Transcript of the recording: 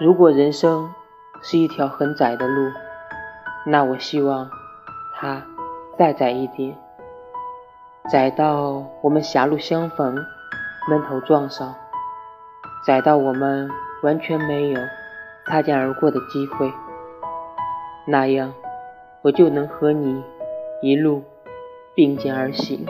如果人生是一条很窄的路那我希望它再窄一点窄到我们狭路相逢闷头撞上窄到我们完全没有擦肩而过的机会。那样我就能和你一路并肩而行。